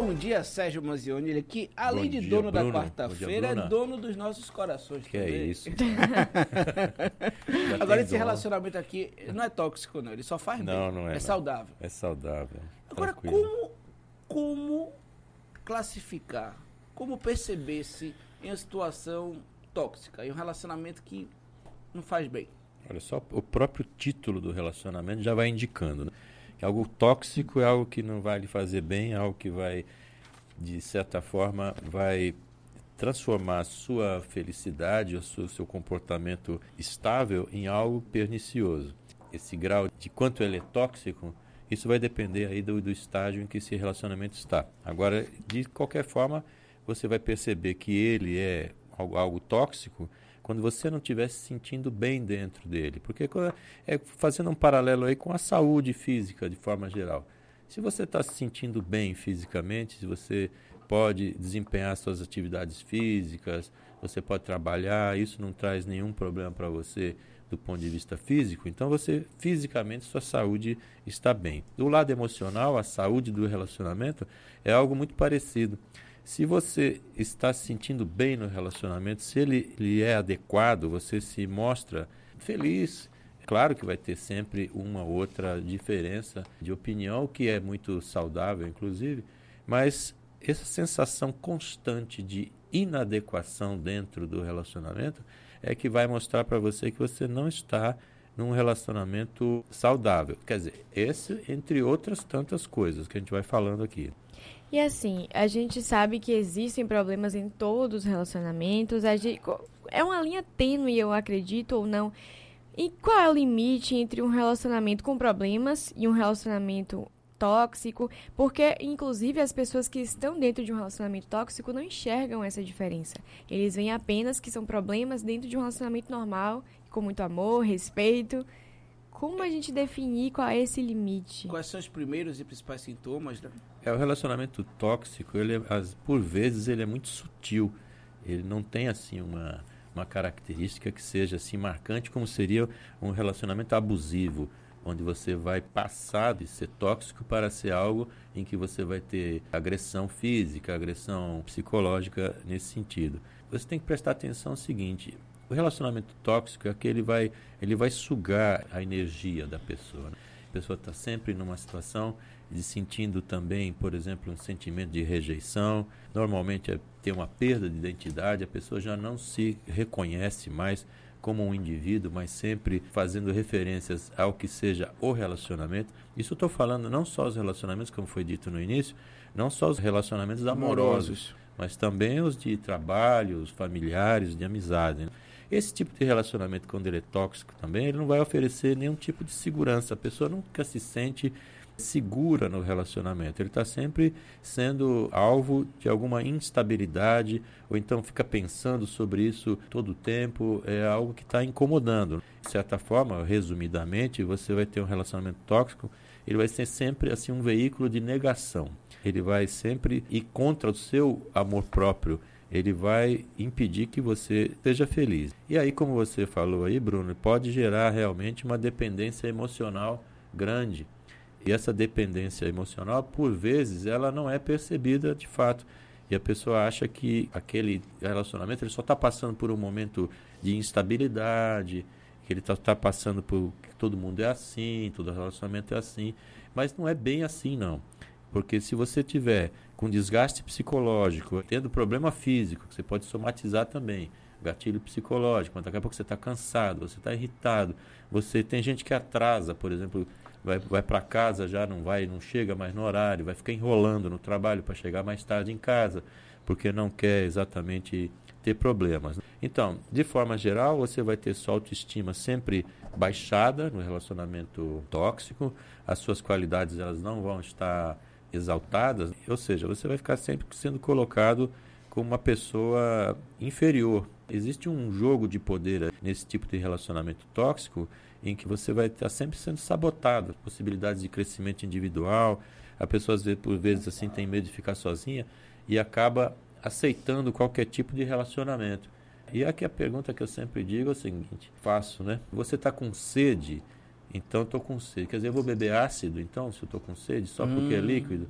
Bom dia, Sérgio Manzioni. Ele que, além de dono da Bruno. quarta-feira, Bom é dono dos nossos corações. Que é também. isso. Agora, esse dom. relacionamento aqui não é tóxico, não. Ele só faz bem. Não, não é, É não. saudável. É saudável. Agora, tranquilo. como, como classificar, como perceber-se em uma situação tóxica, em um relacionamento que não faz bem? Olha só, o próprio título do relacionamento já vai indicando, né? Que algo tóxico é algo que não vai lhe fazer bem, é algo que vai, de certa forma, vai transformar a sua felicidade, o seu, seu comportamento estável em algo pernicioso. Esse grau de quanto ele é tóxico, isso vai depender aí do, do estágio em que esse relacionamento está. Agora, de qualquer forma, você vai perceber que ele é algo, algo tóxico quando você não estiver se sentindo bem dentro dele. Porque é fazendo um paralelo aí com a saúde física de forma geral. Se você está se sentindo bem fisicamente, se você pode desempenhar suas atividades físicas, você pode trabalhar, isso não traz nenhum problema para você do ponto de vista físico, então você fisicamente sua saúde está bem. Do lado emocional, a saúde do relacionamento é algo muito parecido. Se você está se sentindo bem no relacionamento, se ele, ele é adequado, você se mostra feliz. Claro que vai ter sempre uma outra diferença de opinião, que é muito saudável, inclusive, mas essa sensação constante de inadequação dentro do relacionamento é que vai mostrar para você que você não está num relacionamento saudável. Quer dizer, esse entre outras tantas coisas que a gente vai falando aqui. E assim, a gente sabe que existem problemas em todos os relacionamentos. Gente, é uma linha tênue, eu acredito ou não. E qual é o limite entre um relacionamento com problemas e um relacionamento tóxico? Porque, inclusive, as pessoas que estão dentro de um relacionamento tóxico não enxergam essa diferença. Eles veem apenas que são problemas dentro de um relacionamento normal, com muito amor, respeito. Como a gente definir qual é esse limite? Quais são os primeiros e principais sintomas? Né? É o relacionamento tóxico, ele é- as- por vezes ele é muito sutil. Ele não tem assim uma uma característica que seja assim marcante como seria um relacionamento abusivo, onde você vai passar de ser tóxico para ser algo em que você vai ter agressão física, agressão psicológica nesse sentido. Você tem que prestar atenção no seguinte, o relacionamento tóxico é aquele que vai, ele vai sugar a energia da pessoa. né? A pessoa está sempre numa situação de sentindo também, por exemplo, um sentimento de rejeição. Normalmente é ter uma perda de identidade, a pessoa já não se reconhece mais como um indivíduo, mas sempre fazendo referências ao que seja o relacionamento. Isso eu estou falando não só os relacionamentos, como foi dito no início, não só os relacionamentos amorosos, mas também os de trabalho, os familiares, de amizade. né? Esse tipo de relacionamento, quando ele é tóxico também, ele não vai oferecer nenhum tipo de segurança. A pessoa nunca se sente segura no relacionamento. Ele está sempre sendo alvo de alguma instabilidade, ou então fica pensando sobre isso todo o tempo. É algo que está incomodando. De certa forma, resumidamente, você vai ter um relacionamento tóxico, ele vai ser sempre assim um veículo de negação. Ele vai sempre ir contra o seu amor próprio ele vai impedir que você seja feliz. E aí, como você falou aí, Bruno, pode gerar realmente uma dependência emocional grande. E essa dependência emocional, por vezes, ela não é percebida de fato. E a pessoa acha que aquele relacionamento ele só está passando por um momento de instabilidade, que ele está tá passando por que todo mundo é assim, todo relacionamento é assim. Mas não é bem assim, não. Porque se você tiver com desgaste psicológico, tendo problema físico, que você pode somatizar também, gatilho psicológico, daqui a pouco você está cansado, você está irritado, você tem gente que atrasa, por exemplo, vai, vai para casa já não vai, não chega mais no horário, vai ficar enrolando no trabalho para chegar mais tarde em casa, porque não quer exatamente ter problemas. Então, de forma geral, você vai ter sua autoestima sempre baixada no relacionamento tóxico, as suas qualidades elas não vão estar exaltadas, ou seja, você vai ficar sempre sendo colocado como uma pessoa inferior. Existe um jogo de poder nesse tipo de relacionamento tóxico em que você vai estar sempre sendo sabotado, possibilidades de crescimento individual, a pessoa às vezes, por vezes assim tem medo de ficar sozinha e acaba aceitando qualquer tipo de relacionamento. E aqui a pergunta que eu sempre digo é o seguinte, faço, né? Você está com sede? Então estou com sede. Quer dizer, eu vou beber ácido, então, se eu estou com sede, só porque é Hum. líquido?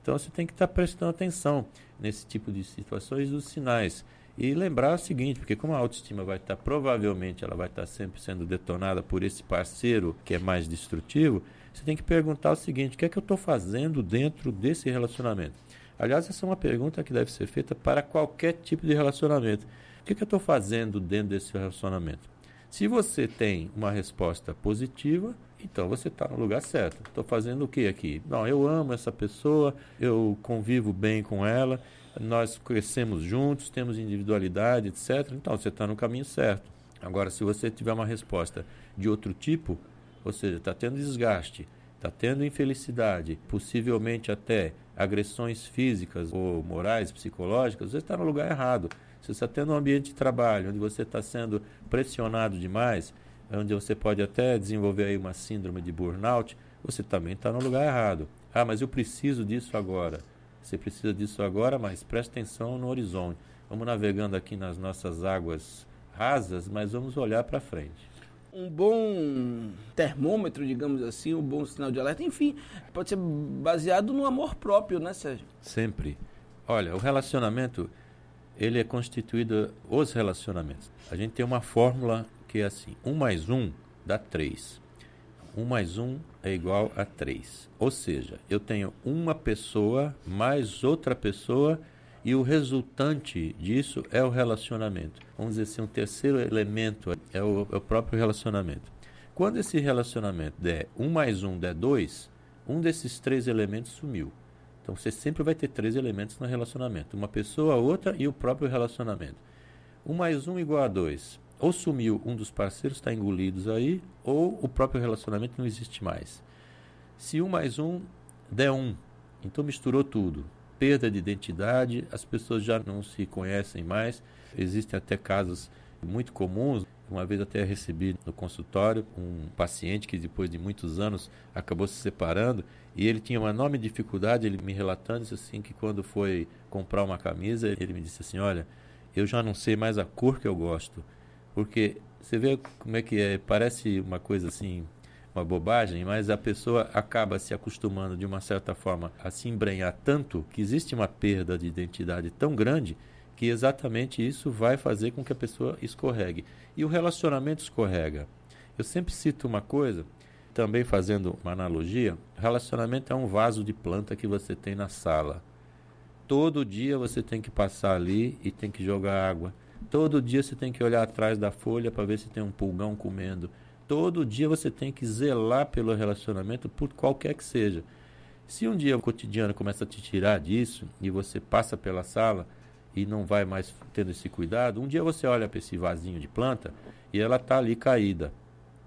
Então você tem que estar tá prestando atenção nesse tipo de situações dos sinais. E lembrar o seguinte, porque como a autoestima vai estar, tá, provavelmente ela vai estar tá sempre sendo detonada por esse parceiro que é mais destrutivo, você tem que perguntar o seguinte, o que é que eu estou fazendo dentro desse relacionamento? Aliás, essa é uma pergunta que deve ser feita para qualquer tipo de relacionamento. O que, é que eu estou fazendo dentro desse relacionamento? Se você tem uma resposta positiva, então você está no lugar certo. Estou fazendo o que aqui? Não, eu amo essa pessoa, eu convivo bem com ela, nós crescemos juntos, temos individualidade, etc. Então você está no caminho certo. Agora, se você tiver uma resposta de outro tipo, ou seja, está tendo desgaste, está tendo infelicidade, possivelmente até agressões físicas ou morais, psicológicas, você está no lugar errado. Se você está tendo um ambiente de trabalho onde você está sendo pressionado demais, onde você pode até desenvolver aí uma síndrome de burnout, você também está no lugar errado. Ah, mas eu preciso disso agora. Você precisa disso agora, mas preste atenção no horizonte. Vamos navegando aqui nas nossas águas rasas, mas vamos olhar para frente. Um bom termômetro, digamos assim, um bom sinal de alerta, enfim, pode ser baseado no amor próprio, né, Sérgio? Sempre. Olha, o relacionamento, ele é constituído, os relacionamentos. A gente tem uma fórmula que é assim: 1 mais 1 dá 3. 1 mais 1 é igual a 3. Ou seja, eu tenho uma pessoa mais outra pessoa e o resultante disso é o relacionamento. Vamos dizer assim, um terceiro elemento é o, é o próprio relacionamento. Quando esse relacionamento der 1 mais 1 der 2, um desses três elementos sumiu. Então você sempre vai ter três elementos no relacionamento: uma pessoa, outra e o próprio relacionamento. 1 mais 1 igual a 2 ou sumiu um dos parceiros, está engolidos aí, ou o próprio relacionamento não existe mais. Se um mais um der um, então misturou tudo. Perda de identidade, as pessoas já não se conhecem mais. Existem até casos muito comuns. Uma vez até recebi no consultório um paciente que depois de muitos anos acabou se separando e ele tinha uma enorme dificuldade, ele me relatando isso assim que quando foi comprar uma camisa, ele me disse assim: "Olha, eu já não sei mais a cor que eu gosto. Porque você vê como é que é, parece uma coisa assim, uma bobagem, mas a pessoa acaba se acostumando de uma certa forma a se embrenhar tanto que existe uma perda de identidade tão grande que exatamente isso vai fazer com que a pessoa escorregue. E o relacionamento escorrega. Eu sempre cito uma coisa, também fazendo uma analogia: relacionamento é um vaso de planta que você tem na sala. Todo dia você tem que passar ali e tem que jogar água Todo dia você tem que olhar atrás da folha para ver se tem um pulgão comendo. Todo dia você tem que zelar pelo relacionamento, por qualquer que seja. Se um dia o cotidiano começa a te tirar disso e você passa pela sala e não vai mais tendo esse cuidado, um dia você olha para esse vasinho de planta e ela está ali caída.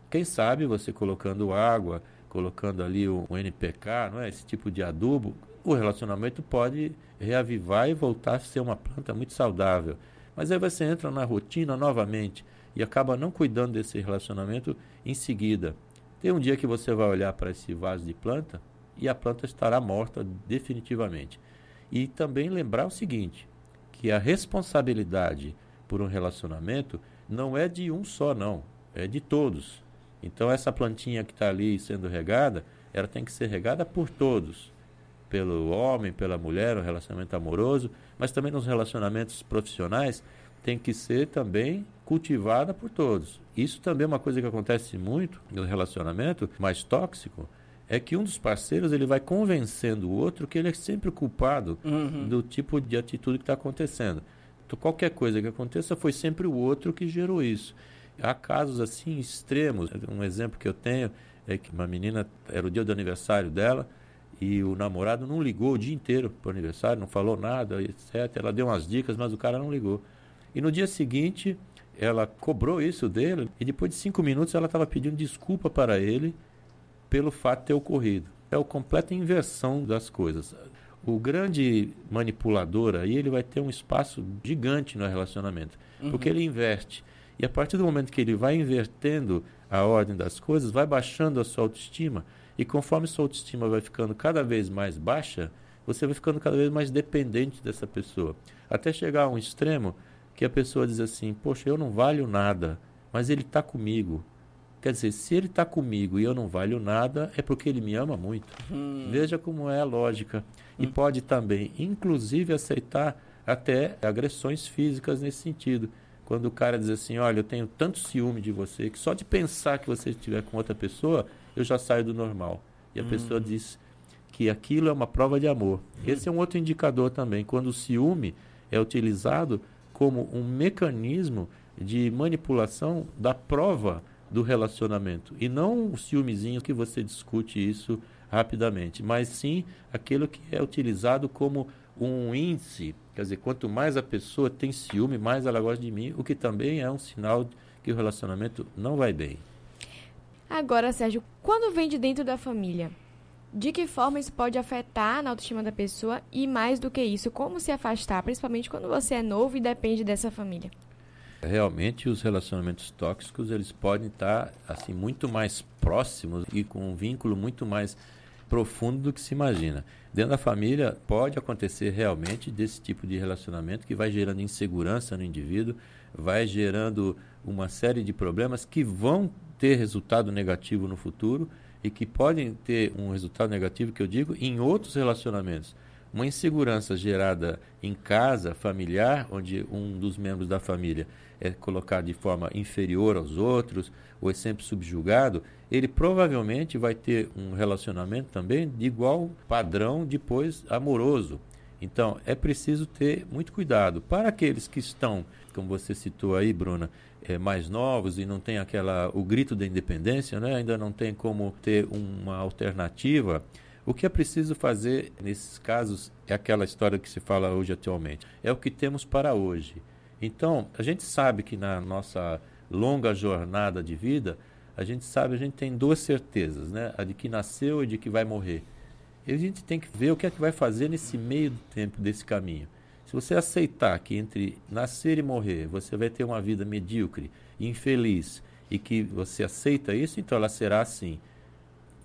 Quem sabe você colocando água, colocando ali o, o NPK, não é? esse tipo de adubo, o relacionamento pode reavivar e voltar a ser uma planta muito saudável. Mas aí você entra na rotina novamente e acaba não cuidando desse relacionamento em seguida. Tem um dia que você vai olhar para esse vaso de planta e a planta estará morta definitivamente. E também lembrar o seguinte, que a responsabilidade por um relacionamento não é de um só, não, é de todos. Então essa plantinha que está ali sendo regada, ela tem que ser regada por todos pelo homem, pela mulher, um relacionamento amoroso, mas também nos relacionamentos profissionais tem que ser também cultivada por todos. Isso também é uma coisa que acontece muito no relacionamento mais tóxico, é que um dos parceiros ele vai convencendo o outro que ele é sempre culpado uhum. do tipo de atitude que está acontecendo. Então, qualquer coisa que aconteça foi sempre o outro que gerou isso. Há casos assim extremos. Um exemplo que eu tenho é que uma menina era o dia do aniversário dela, e o namorado não ligou o dia inteiro para o aniversário, não falou nada, etc. Ela deu umas dicas, mas o cara não ligou. E no dia seguinte, ela cobrou isso dele, e depois de cinco minutos ela estava pedindo desculpa para ele pelo fato de ter ocorrido. É a completa inversão das coisas. O grande manipulador aí, ele vai ter um espaço gigante no relacionamento, uhum. porque ele inverte. E a partir do momento que ele vai invertendo a ordem das coisas, vai baixando a sua autoestima, e conforme sua autoestima vai ficando cada vez mais baixa, você vai ficando cada vez mais dependente dessa pessoa. Até chegar a um extremo que a pessoa diz assim: Poxa, eu não valho nada, mas ele está comigo. Quer dizer, se ele está comigo e eu não valho nada, é porque ele me ama muito. Hum. Veja como é a lógica. E Hum. pode também, inclusive, aceitar até agressões físicas nesse sentido. Quando o cara diz assim, olha, eu tenho tanto ciúme de você que só de pensar que você estiver com outra pessoa, eu já saio do normal. E a Hum. pessoa diz que aquilo é uma prova de amor. Esse é um outro indicador também, quando o ciúme é utilizado como um mecanismo de manipulação da prova do relacionamento. E não o ciúmezinho que você discute isso rapidamente, mas sim aquilo que é utilizado como um índice. Quer dizer, quanto mais a pessoa tem ciúme, mais ela gosta de mim, o que também é um sinal que o relacionamento não vai bem. Agora, Sérgio, quando vem de dentro da família, de que forma isso pode afetar na autoestima da pessoa e mais do que isso, como se afastar, principalmente quando você é novo e depende dessa família? Realmente os relacionamentos tóxicos, eles podem estar assim muito mais próximos e com um vínculo muito mais profundo do que se imagina. Dentro da família pode acontecer realmente desse tipo de relacionamento que vai gerando insegurança no indivíduo, vai gerando uma série de problemas que vão ter resultado negativo no futuro e que podem ter um resultado negativo, que eu digo, em outros relacionamentos. Uma insegurança gerada em casa, familiar, onde um dos membros da família é colocado de forma inferior aos outros, ou é sempre subjugado, ele provavelmente vai ter um relacionamento também de igual padrão depois amoroso. Então, é preciso ter muito cuidado. Para aqueles que estão, como você citou aí, Bruna, é, mais novos e não tem aquela o grito da independência, né? ainda não tem como ter uma alternativa, o que é preciso fazer nesses casos é aquela história que se fala hoje atualmente. É o que temos para hoje. Então, a gente sabe que na nossa longa jornada de vida, a gente sabe, a gente tem duas certezas, né? A de que nasceu e de que vai morrer. E a gente tem que ver o que é que vai fazer nesse meio do tempo desse caminho. Se você aceitar que entre nascer e morrer você vai ter uma vida medíocre, infeliz, e que você aceita isso, então ela será assim.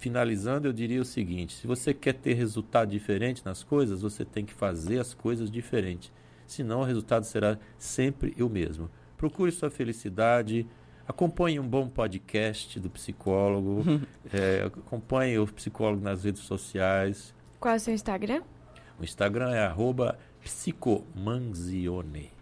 Finalizando, eu diria o seguinte: se você quer ter resultado diferente nas coisas, você tem que fazer as coisas diferentes. Senão, o resultado será sempre o mesmo. Procure sua felicidade, acompanhe um bom podcast do psicólogo, é, acompanhe o psicólogo nas redes sociais. Qual é o seu Instagram? O Instagram é arroba psicomanzione.